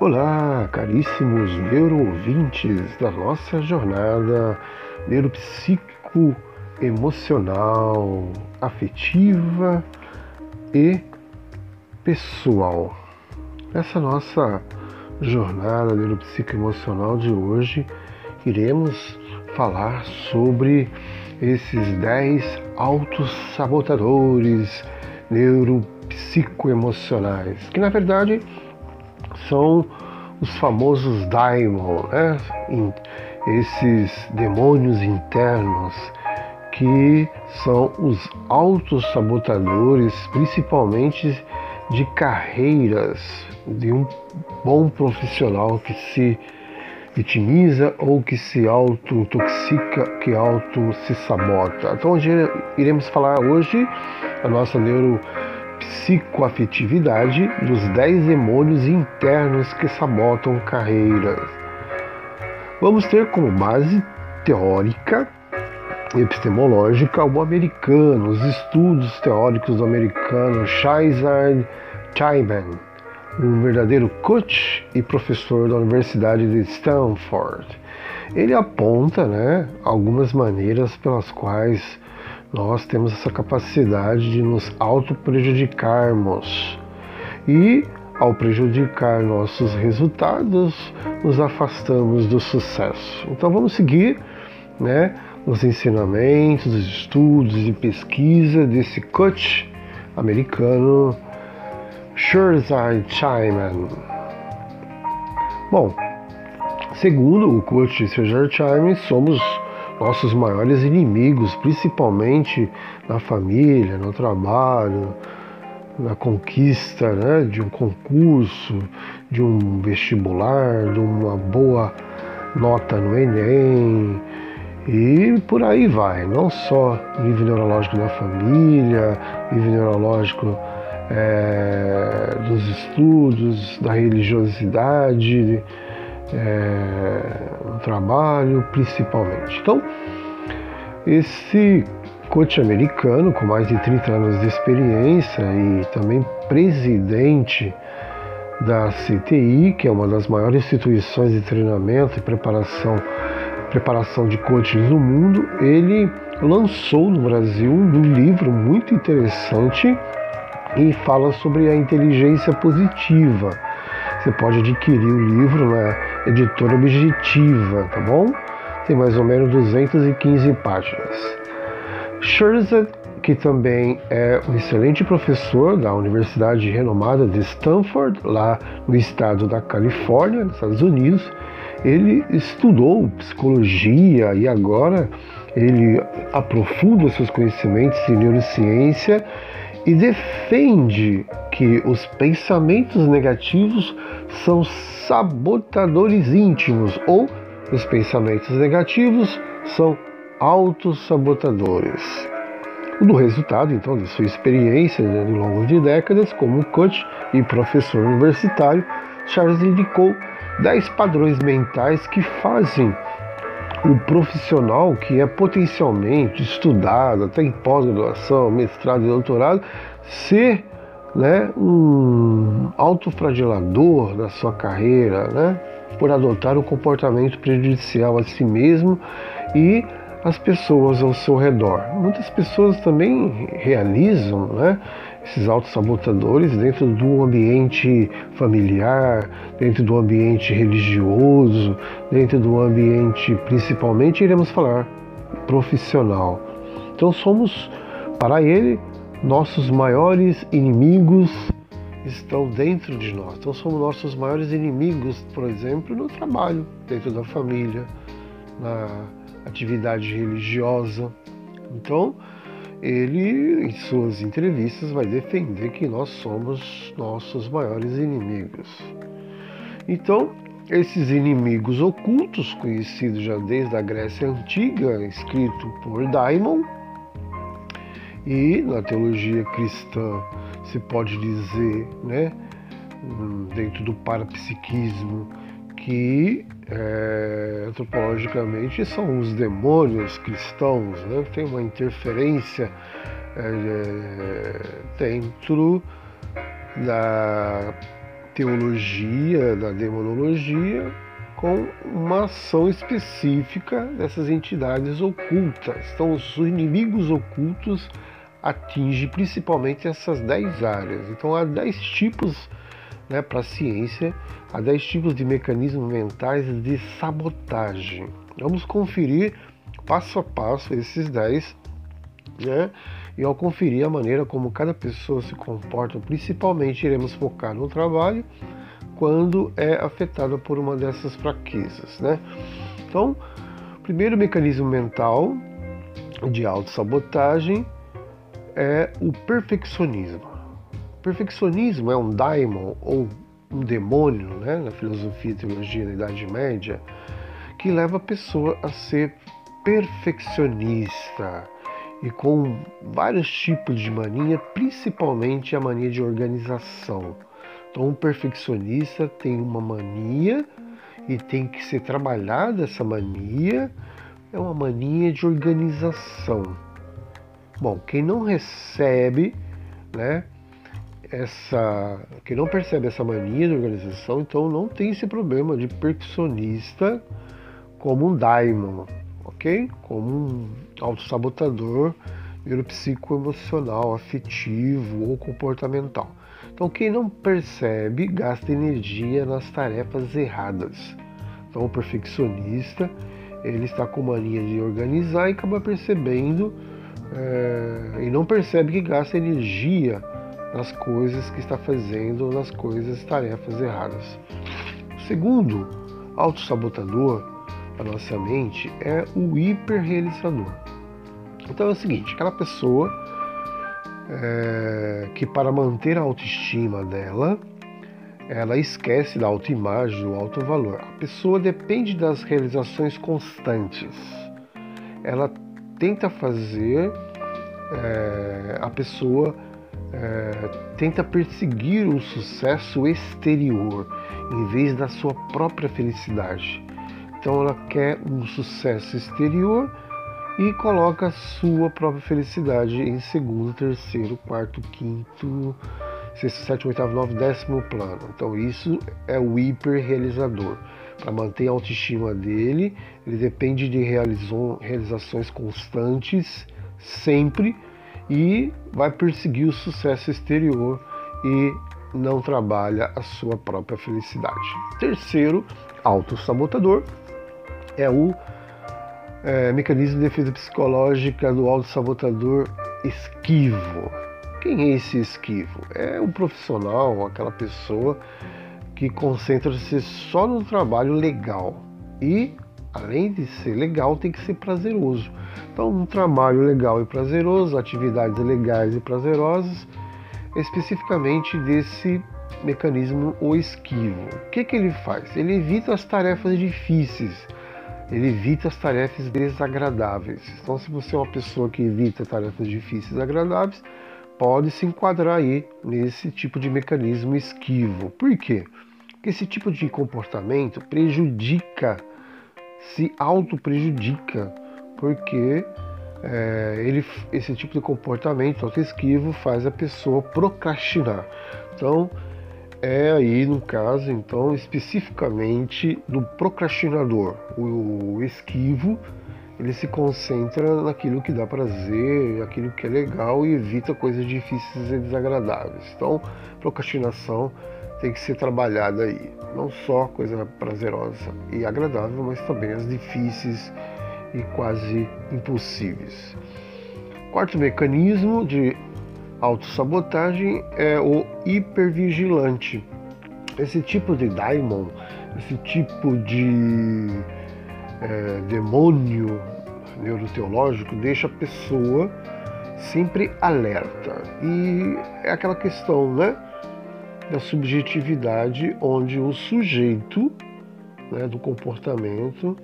Olá, caríssimos neuroouvintes da nossa jornada neuropsicoemocional, afetiva e pessoal. Nessa nossa jornada neuropsicoemocional de hoje, iremos falar sobre esses 10 autossabotadores neuropsicoemocionais, que na verdade são os famosos daimon, né? esses demônios internos que são os autossabotadores, principalmente de carreiras de um bom profissional que se vitimiza ou que se auto-intoxica, que auto se sabota. Então, hoje iremos falar hoje a nossa neuropsicoafetividade dos 10 demônios internos que sabotam carreiras. Vamos ter como base teórica epistemológica o americano, os estudos teóricos do americano Shizard Chaiman um verdadeiro coach e professor da Universidade de Stanford. Ele aponta né, algumas maneiras pelas quais nós temos essa capacidade de nos auto-prejudicarmos. E, ao prejudicar nossos resultados, nos afastamos do sucesso. Então, vamos seguir né, os ensinamentos, os estudos e pesquisa desse coach americano Shurzai Chaiman. Bom, segundo o coach Shurzai Chaiman, somos nossos maiores inimigos, principalmente na família, no trabalho, na conquista né, de um concurso, de um vestibular, de uma boa nota no Enem e por aí vai. Não só nível neurológico da família, nível neurológico é, dos estudos, da religiosidade, é, trabalho, principalmente. Então, esse coach americano, com mais de 30 anos de experiência e também presidente da CTI, que é uma das maiores instituições de treinamento e preparação, preparação de coaches do mundo, ele lançou no Brasil um livro muito interessante e fala sobre a inteligência positiva. Você pode adquirir o livro na editora Objetiva, tá bom? Tem mais ou menos 215 páginas. Scherzer, que também é um excelente professor da Universidade renomada de Stanford, lá no estado da Califórnia, nos Estados Unidos, ele estudou psicologia e agora ele aprofunda seus conhecimentos em neurociência e defende que os pensamentos negativos são sabotadores íntimos ou os pensamentos negativos são autossabotadores. No resultado, então, de sua experiência né, ao longo de décadas como coach e professor universitário, Charles indicou 10 padrões mentais que fazem o profissional que é potencialmente estudado, até em pós-graduação, mestrado e doutorado, ser né, um autofragelador da sua carreira, né, por adotar um comportamento prejudicial a si mesmo e as pessoas ao seu redor. Muitas pessoas também realizam né, esses autossabotadores dentro do ambiente familiar, dentro do ambiente religioso, dentro do ambiente, principalmente, iremos falar, profissional. Então somos, para ele, nossos maiores inimigos estão dentro de nós. Então somos nossos maiores inimigos, por exemplo, no trabalho, dentro da família, na atividade religiosa. Então, ele, em suas entrevistas, vai defender que nós somos nossos maiores inimigos. Então, esses inimigos ocultos, conhecidos já desde a Grécia Antiga, escrito por Daimon, e na teologia cristã se pode dizer, né, dentro do parapsiquismo, que é, antropologicamente são os demônios cristãos, né? tem uma interferência é, dentro da teologia, da demonologia, com uma ação específica dessas entidades ocultas. Então, os inimigos ocultos atingem principalmente essas 10 áreas. Então, há 10 tipos né, para a ciência, há 10 tipos de mecanismos mentais de sabotagem. Vamos conferir passo a passo esses 10, né? E ao conferir a maneira como cada pessoa se comporta, principalmente iremos focar no trabalho quando é afetada por uma dessas fraquezas, né? Então, primeiro mecanismo mental de autossabotagem é o perfeccionismo. O perfeccionismo é um daimon ou um demônio, né, na filosofia e teologia da Idade Média, que leva a pessoa a ser perfeccionista e com vários tipos de mania, principalmente a mania de organização. Então, o perfeccionista tem uma mania e tem que ser trabalhada essa mania. É uma mania de organização. Bom, quem não recebe, né, essa, quem não percebe essa mania de organização, então não tem esse problema de perfeccionista como um daimon, ok? Como um autossabotador neuropsicoemocional, afetivo ou comportamental. Então, quem não percebe gasta energia nas tarefas erradas. Então, o perfeccionista ele está com mania de organizar e acaba percebendo é, e não percebe que gasta energia nas coisas que está fazendo, nas coisas, tarefas erradas. O segundo autossabotador da nossa mente é o hiperrealizador. Então é o seguinte, aquela pessoa é, que para manter a autoestima dela, ela esquece da autoimagem, do alto valor. A pessoa depende das realizações constantes. Ela tenta fazer, é, a pessoa é, tenta perseguir um sucesso exterior em vez da sua própria felicidade. Então ela quer um sucesso exterior e coloca a sua própria felicidade em segundo, terceiro, quarto, quinto, sexto, sétimo, oitavo, nono, décimo plano. Então isso é o hiperrealizador. Para manter a autoestima dele, ele depende de realizações constantes, sempre, e vai perseguir o sucesso exterior e não trabalha a sua própria felicidade. Terceiro, autossabotador, é o é, mecanismo de defesa psicológica do auto-sabotador esquivo. Quem é esse esquivo? É um profissional, aquela pessoa que concentra-se só no trabalho legal e, além de ser legal, tem que ser prazeroso. Então, um trabalho legal e prazeroso, atividades legais e prazerosas, especificamente desse mecanismo o esquivo. O que, que ele faz? Ele evita as tarefas difíceis ele evita as tarefas desagradáveis. Então, se você é uma pessoa que evita tarefas difíceis e agradáveis, pode se enquadrar aí nesse tipo de mecanismo esquivo. Por quê? Porque esse tipo de comportamento prejudica, se auto-prejudica, porque é, ele, esse tipo de comportamento auto-esquivo faz a pessoa procrastinar. Então, é aí no caso, então, especificamente do procrastinador, o esquivo, ele se concentra naquilo que dá prazer, aquilo que é legal e evita coisas difíceis e desagradáveis. Então, procrastinação tem que ser trabalhada aí, não só coisa prazerosa e agradável, mas também as difíceis e quase impossíveis. Quarto mecanismo de autossabotagem é o hipervigilante. Esse tipo de daimon, esse tipo de é, demônio neuroteológico deixa a pessoa sempre alerta. E é aquela questão, né? Da subjetividade, onde o sujeito né, do comportamento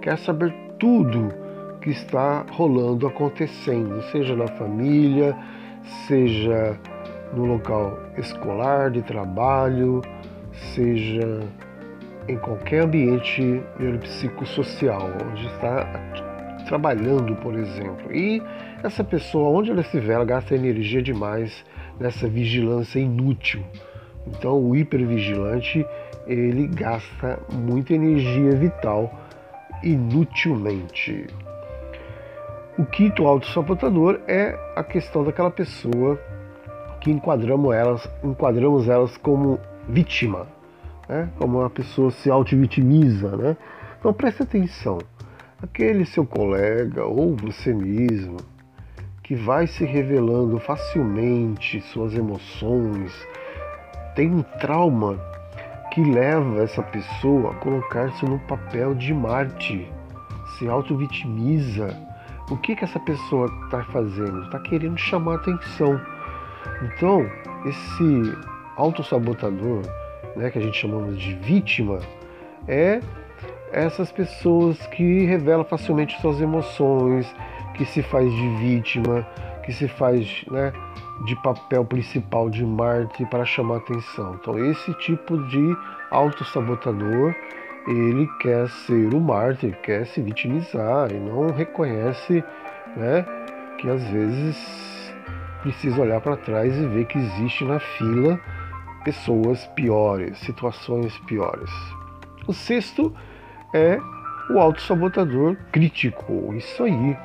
quer saber tudo que está rolando, acontecendo, seja na família, seja no local escolar, de trabalho, seja em qualquer ambiente neuropsicossocial, onde está trabalhando, por exemplo. E essa pessoa, onde ela estiver, ela gasta energia demais nessa vigilância inútil, Então o hipervigilante ele gasta muita energia vital inutilmente. O quinto autossabotador é a questão daquela pessoa que enquadramos elas, enquadramos elas como vítima, né? como uma pessoa se auto-vitimiza. Né? Então preste atenção, aquele seu colega ou você mesmo que vai se revelando facilmente suas emoções, tem um trauma que leva essa pessoa a colocar-se no papel de Marte, se auto-vitimiza. O que, que essa pessoa está fazendo? Está querendo chamar atenção. Então, esse autossabotador, né, que a gente chamamos de vítima, é essas pessoas que revelam facilmente suas emoções, que se faz de vítima, que se faz né, de papel principal de Marte para chamar atenção. Então esse tipo de autossabotador ele quer ser o Marte, quer se vitimizar e não reconhece né, que às vezes precisa olhar para trás e ver que existe na fila pessoas piores, situações piores. O sexto é o autossabotador crítico. Isso aí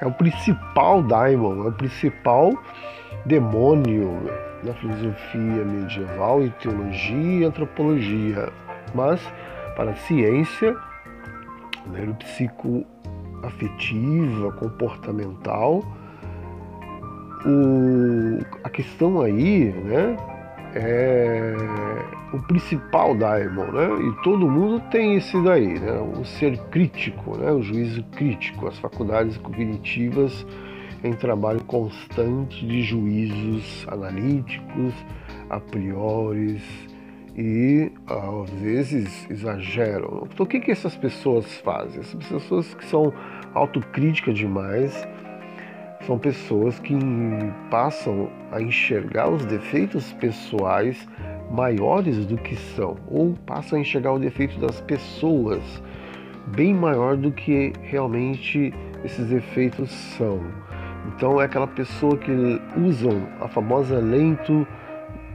é o principal daimon, é o principal demônio na filosofia medieval e teologia e antropologia. Mas para a ciência neuropsicoafetiva, comportamental, o, a questão aí, né, é o principal daimon, né? E todo mundo tem esse daí, né? O ser crítico, né? O juízo crítico, as faculdades cognitivas em trabalho constante de juízos analíticos, a priori e às vezes exageram. Então o que, que essas pessoas fazem? Essas pessoas que são autocríticas demais são pessoas que passam a enxergar os defeitos pessoais maiores do que são, ou passam a enxergar o defeito das pessoas bem maior do que realmente esses defeitos são. Então é aquela pessoa que usam a famosa lente,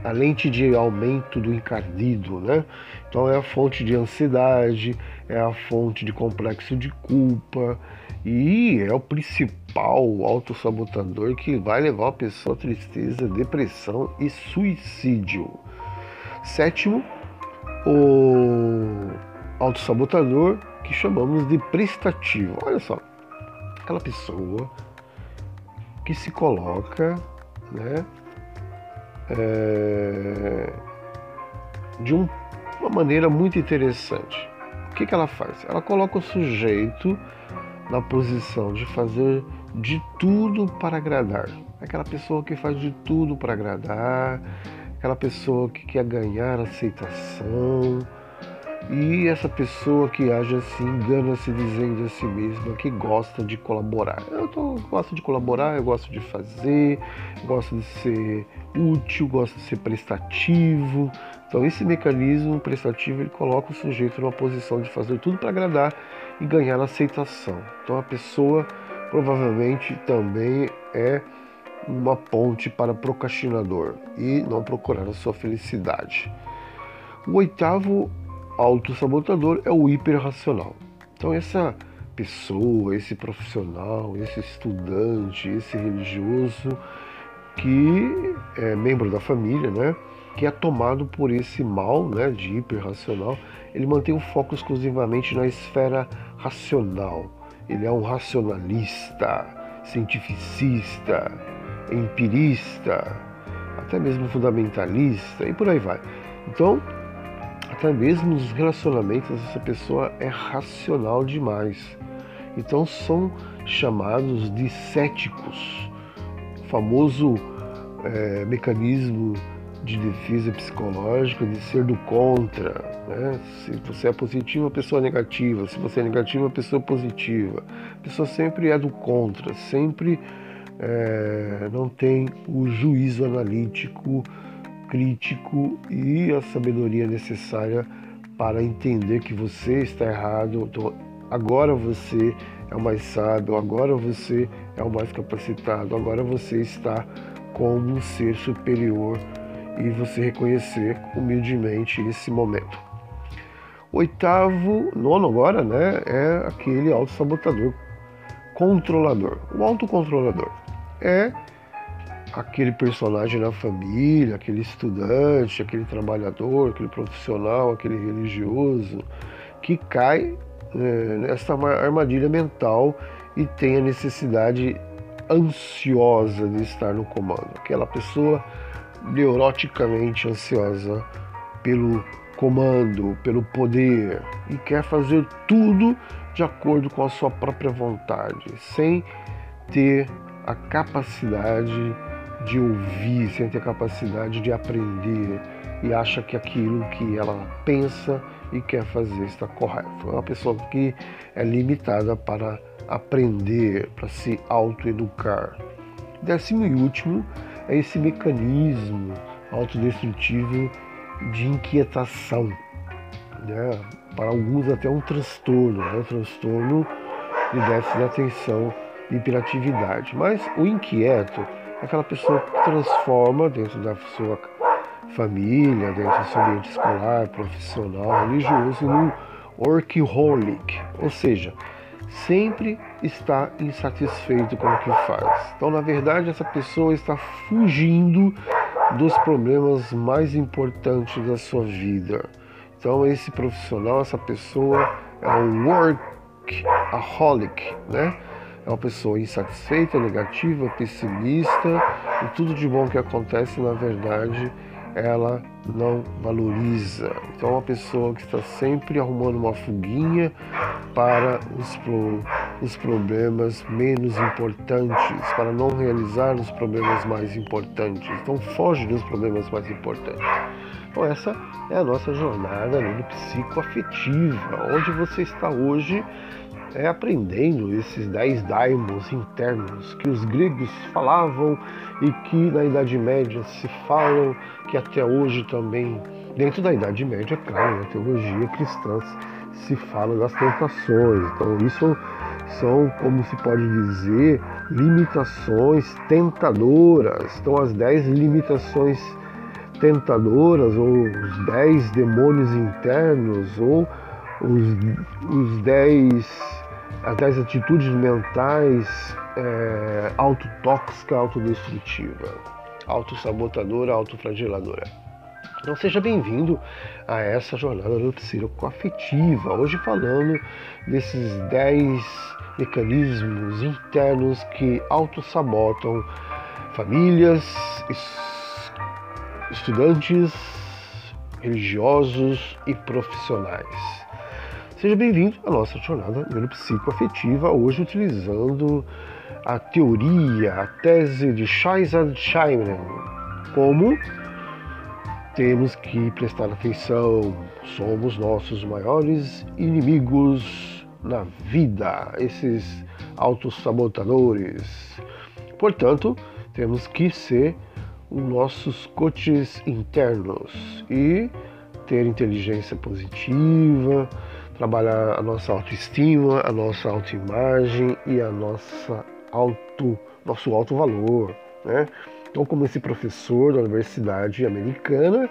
a lente de aumento do encardido, né? Então é a fonte de ansiedade, é a fonte de complexo de culpa e é o principal autossabotador que vai levar a pessoa a tristeza, depressão e suicídio. Sétimo, o autossabotador que chamamos de prestativo. Olha só, aquela pessoa que se coloca né, é, de um, uma maneira muito interessante. O que, que ela faz? Ela coloca o sujeito na posição de fazer de tudo para agradar. Aquela pessoa que faz de tudo para agradar, aquela pessoa que quer ganhar aceitação, e essa pessoa que age assim, engana-se dizendo a si mesma que gosta de colaborar. Eu tô, gosto de colaborar, eu gosto de fazer, gosto de ser útil, gosto de ser prestativo. Então esse mecanismo prestativo ele coloca o sujeito numa posição de fazer tudo para agradar e ganhar aceitação. Então a pessoa provavelmente também é uma ponte para procrastinador e não procurar a sua felicidade. O oitavo autossabotador é o hiperracional. Então essa pessoa, esse profissional, esse estudante, esse religioso que é membro da família, né, que é tomado por esse mal, né, de hiperracional, ele mantém o foco exclusivamente na esfera racional. Ele é um racionalista, cientificista, empirista, até mesmo fundamentalista e por aí vai. Então, até mesmo nos relacionamentos, essa pessoa é racional demais. Então são chamados de céticos. O famoso é, mecanismo de defesa psicológica de ser do contra. Né? Se você é positivo, a pessoa é negativa. Se você é negativo, a pessoa é positiva. A pessoa sempre é do contra, sempre é, não tem o juízo analítico crítico e a sabedoria necessária para entender que você está errado. Então, agora você é o mais sábio, agora você é o mais capacitado, agora você está como um ser superior e você reconhecer humildemente esse momento. Oitavo, nono agora, né, é aquele autossabotador controlador. O autocontrolador é aquele personagem na família, aquele estudante, aquele trabalhador, aquele profissional, aquele religioso que cai é, nessa armadilha mental e tem a necessidade ansiosa de estar no comando. Aquela pessoa neuroticamente ansiosa pelo comando, pelo poder e quer fazer tudo de acordo com a sua própria vontade, sem ter a capacidade de ouvir, sem ter a capacidade de aprender e acha que aquilo que ela pensa e quer fazer está correto. É uma pessoa que é limitada para aprender, para se autoeducar. Décimo e último é esse mecanismo autodestrutivo de inquietação. Né? Para alguns até um transtorno, né? um transtorno de déficit de atenção e hiperatividade. Mas o inquieto é aquela pessoa que transforma dentro da sua família, dentro do seu ambiente escolar, profissional, religioso, num workaholic, ou seja, sempre está insatisfeito com o que faz. Então, na verdade, essa pessoa está fugindo dos problemas mais importantes da sua vida. Então, esse profissional, essa pessoa é um workaholic, né? É uma pessoa insatisfeita, negativa, pessimista e tudo de bom que acontece, na verdade, ela não valoriza. Então, é uma pessoa que está sempre arrumando uma fuguinha para os, pro, os problemas menos importantes, para não realizar os problemas mais importantes. Então, foge dos problemas mais importantes. Então, essa é a nossa jornada no psicoafetiva, onde você está hoje é, aprendendo esses dez daimons internos que os gregos falavam e que na Idade Média se falam, que até hoje também, dentro da Idade Média, claro, na teologia cristã se fala das tentações. Então isso são, como se pode dizer, limitações tentadoras. Então as dez limitações tentadoras, ou os dez demônios internos, ou os, os dez as 10 atitudes mentais é, autotóxica, autodestrutiva, autossabotadora, autoflageladora. Então seja bem-vindo a essa jornada do psicoafetiva. Hoje falando desses 10 mecanismos internos que autossabotam famílias, estudantes, religiosos e profissionais. Seja bem-vindo à nossa jornada neuropsicoafetiva, hoje utilizando a teoria, a tese de Scheisand-Scheinen, como temos que prestar atenção, somos nossos maiores inimigos na vida, esses autossabotadores. Portanto, temos que ser os nossos coaches internos e ter inteligência positiva, trabalhar a nossa autoestima, a nossa autoimagem e a nossa auto, nosso alto valor, né? Então, como esse professor da Universidade Americana,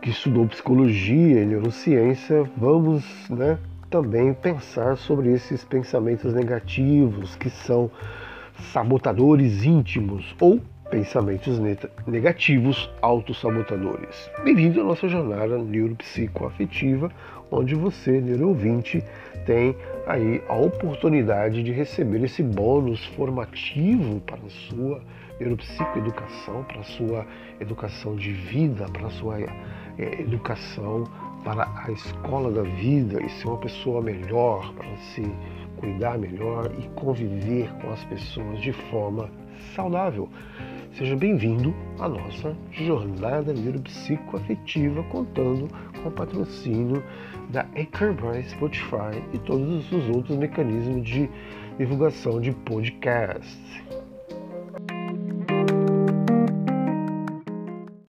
que estudou psicologia e neurociência, vamos, né, também pensar sobre esses pensamentos negativos que são sabotadores íntimos ou pensamentos negativos autossabotadores. Bem-vindo à nossa jornada neuropsicoafetiva, onde você, ouvinte, tem aí a oportunidade de receber esse bônus formativo para a sua neuropsicoeducação, para a sua educação de vida, para a sua é, educação para a escola da vida e ser uma pessoa melhor, para se cuidar melhor e conviver com as pessoas de forma saudável. Seja bem-vindo à nossa jornada neuropsicoafetiva, contando com o patrocínio da Anchor Spotify e todos os outros mecanismos de divulgação de podcasts.